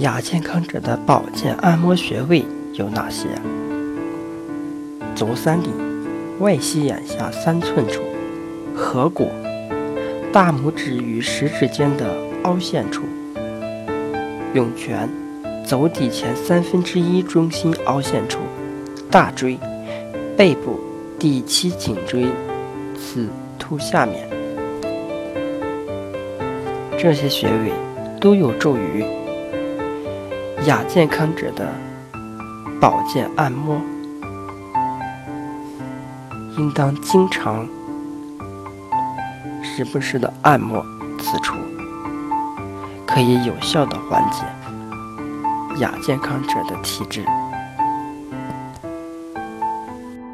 亚健康者的保健按摩穴位有哪些？足三里、外膝眼下三寸处、合谷、大拇指与食指间的凹陷处、涌泉、足底前三分之一中心凹陷处、大椎、背部第七颈椎此突下面，这些穴位都有助于亚健康者的保健按摩。应当经常、时不时的按摩此处，可以有效的缓解亚健康者的体质。